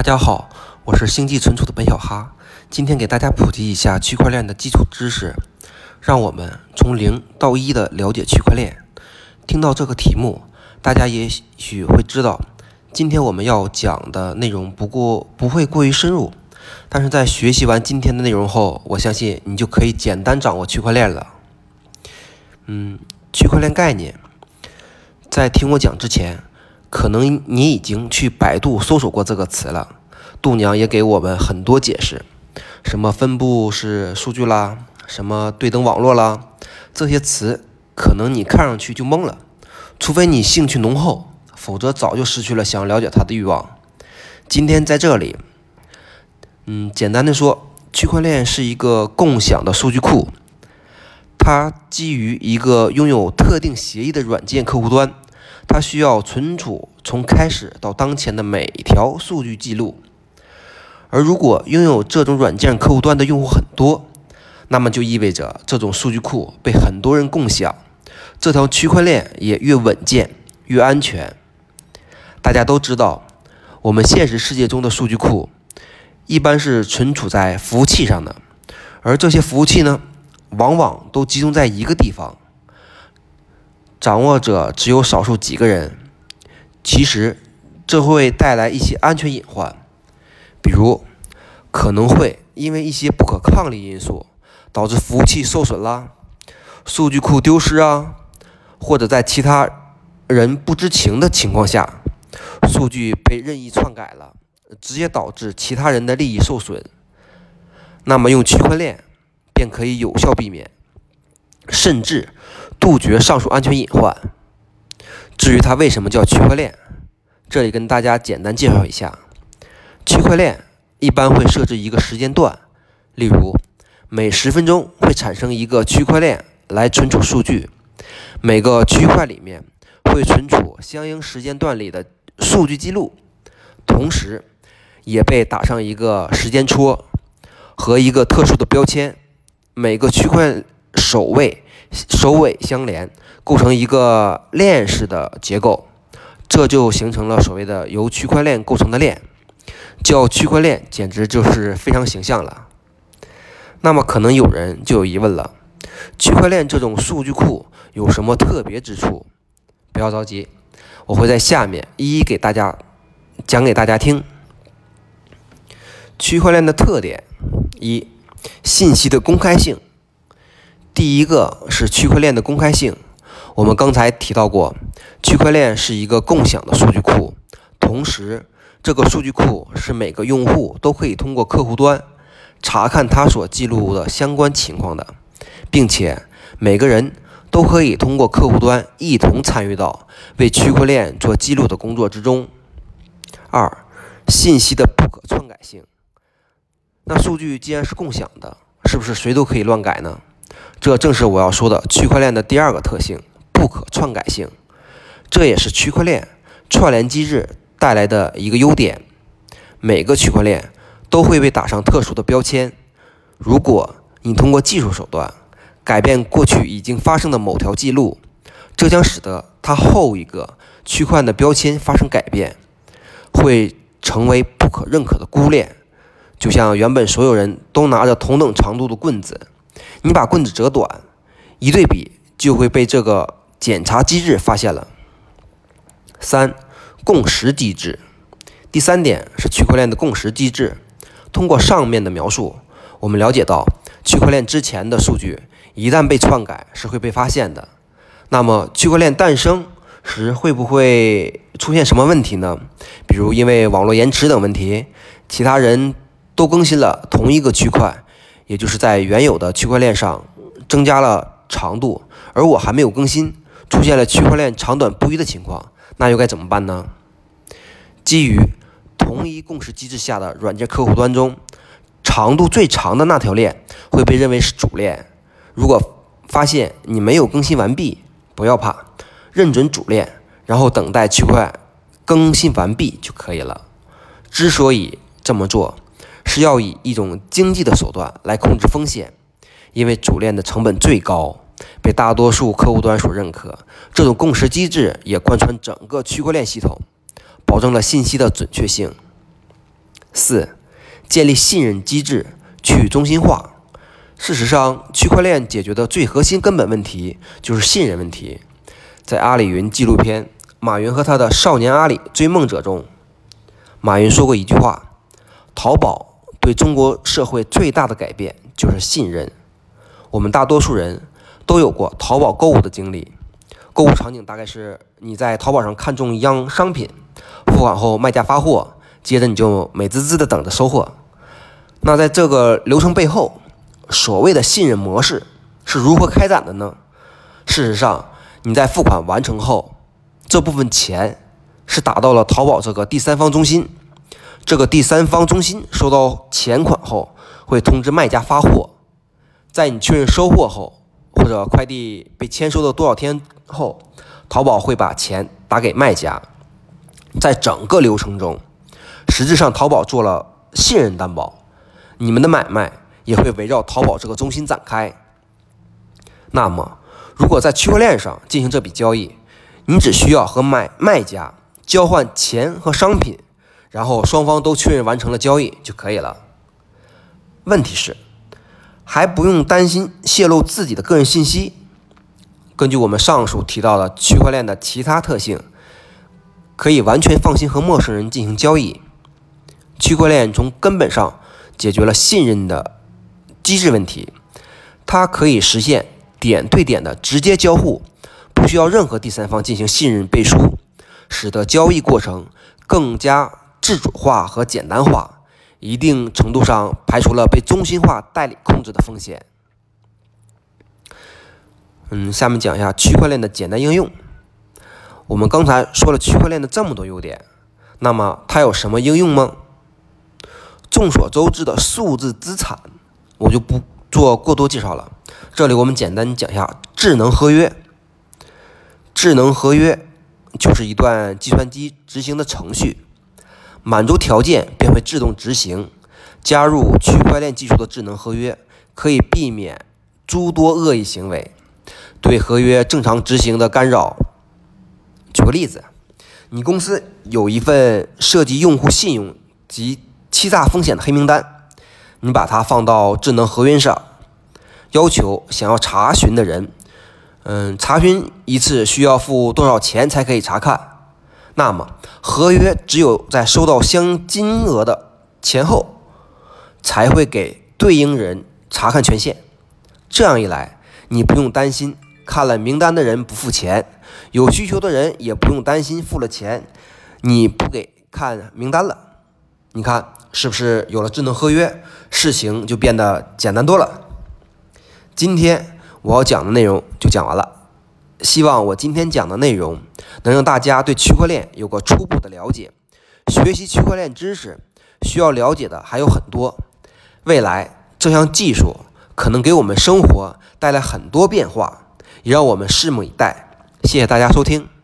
大家好，我是星际存储的本小哈，今天给大家普及一下区块链的基础知识，让我们从零到一的了解区块链。听到这个题目，大家也许会知道，今天我们要讲的内容不过不会过于深入，但是在学习完今天的内容后，我相信你就可以简单掌握区块链了。嗯，区块链概念，在听我讲之前。可能你已经去百度搜索过这个词了，度娘也给我们很多解释，什么分布式数据啦，什么对等网络啦，这些词可能你看上去就懵了，除非你兴趣浓厚，否则早就失去了想了解它的欲望。今天在这里，嗯，简单的说，区块链是一个共享的数据库，它基于一个拥有特定协议的软件客户端。它需要存储从开始到当前的每条数据记录，而如果拥有这种软件客户端的用户很多，那么就意味着这种数据库被很多人共享，这条区块链也越稳健越安全。大家都知道，我们现实世界中的数据库一般是存储在服务器上的，而这些服务器呢，往往都集中在一个地方。掌握者只有少数几个人，其实这会带来一些安全隐患，比如可能会因为一些不可抗力因素导致服务器受损啦、数据库丢失啊，或者在其他人不知情的情况下，数据被任意篡改了，直接导致其他人的利益受损。那么用区块链便可以有效避免。甚至杜绝上述安全隐患。至于它为什么叫区块链，这里跟大家简单介绍一下：区块链一般会设置一个时间段，例如每十分钟会产生一个区块链来存储数据，每个区块里面会存储相应时间段里的数据记录，同时也被打上一个时间戳和一个特殊的标签，每个区块。首位、首尾相连，构成一个链式的结构，这就形成了所谓的由区块链构成的链，叫区块链，简直就是非常形象了。那么，可能有人就有疑问了：区块链这种数据库有什么特别之处？不要着急，我会在下面一一给大家讲给大家听。区块链的特点一：信息的公开性。第一个是区块链的公开性。我们刚才提到过，区块链是一个共享的数据库，同时这个数据库是每个用户都可以通过客户端查看他所记录的相关情况的，并且每个人都可以通过客户端一同参与到为区块链做记录的工作之中。二、信息的不可篡改性。那数据既然是共享的，是不是谁都可以乱改呢？这正是我要说的区块链的第二个特性——不可篡改性。这也是区块链串联机制带来的一个优点。每个区块链都会被打上特殊的标签。如果你通过技术手段改变过去已经发生的某条记录，这将使得它后一个区块的标签发生改变，会成为不可认可的孤链。就像原本所有人都拿着同等长度的棍子。你把棍子折短，一对比就会被这个检查机制发现了。三、共识机制。第三点是区块链的共识机制。通过上面的描述，我们了解到区块链之前的数据一旦被篡改是会被发现的。那么区块链诞生时会不会出现什么问题呢？比如因为网络延迟等问题，其他人都更新了同一个区块。也就是在原有的区块链上增加了长度，而我还没有更新，出现了区块链长短不一的情况，那又该怎么办呢？基于同一共识机制下的软件客户端中，长度最长的那条链会被认为是主链。如果发现你没有更新完毕，不要怕，认准主链，然后等待区块更新完毕就可以了。之所以这么做。是要以一种经济的手段来控制风险，因为主链的成本最高，被大多数客户端所认可。这种共识机制也贯穿整个区块链系统，保证了信息的准确性。四、建立信任机制，去中心化。事实上，区块链解决的最核心根本问题就是信任问题。在阿里云纪录片《马云和他的少年阿里追梦者》中，马云说过一句话：“淘宝对中国社会最大的改变就是信任。”我们大多数人都有过淘宝购物的经历，购物场景大概是你在淘宝上看中一样商品，付款后卖家发货，接着你就美滋滋的等着收货。那在这个流程背后，所谓的信任模式是如何开展的呢？事实上，你在付款完成后，这部分钱是打到了淘宝这个第三方中心。这个第三方中心收到钱款后，会通知卖家发货。在你确认收货后，或者快递被签收的多少天后，淘宝会把钱打给卖家。在整个流程中，实质上淘宝做了信任担保，你们的买卖。也会围绕淘宝这个中心展开。那么，如果在区块链上进行这笔交易，你只需要和买卖家交换钱和商品，然后双方都确认完成了交易就可以了。问题是，还不用担心泄露自己的个人信息。根据我们上述提到的区块链的其他特性，可以完全放心和陌生人进行交易。区块链从根本上解决了信任的。机制问题，它可以实现点对点的直接交互，不需要任何第三方进行信任背书，使得交易过程更加自主化和简单化，一定程度上排除了被中心化代理控制的风险。嗯，下面讲一下区块链的简单应用。我们刚才说了区块链的这么多优点，那么它有什么应用吗？众所周知的数字资产。我就不做过多介绍了。这里我们简单讲一下智能合约。智能合约就是一段计算机执行的程序，满足条件便会自动执行。加入区块链技术的智能合约，可以避免诸多恶意行为，对合约正常执行的干扰。举个例子，你公司有一份涉及用户信用及欺诈风险的黑名单。你把它放到智能合约上，要求想要查询的人，嗯，查询一次需要付多少钱才可以查看？那么合约只有在收到相应金额的前后，才会给对应人查看权限。这样一来，你不用担心看了名单的人不付钱，有需求的人也不用担心付了钱你不给看名单了。你看是不是有了智能合约，事情就变得简单多了？今天我要讲的内容就讲完了，希望我今天讲的内容能让大家对区块链有个初步的了解。学习区块链知识需要了解的还有很多，未来这项技术可能给我们生活带来很多变化，也让我们拭目以待。谢谢大家收听。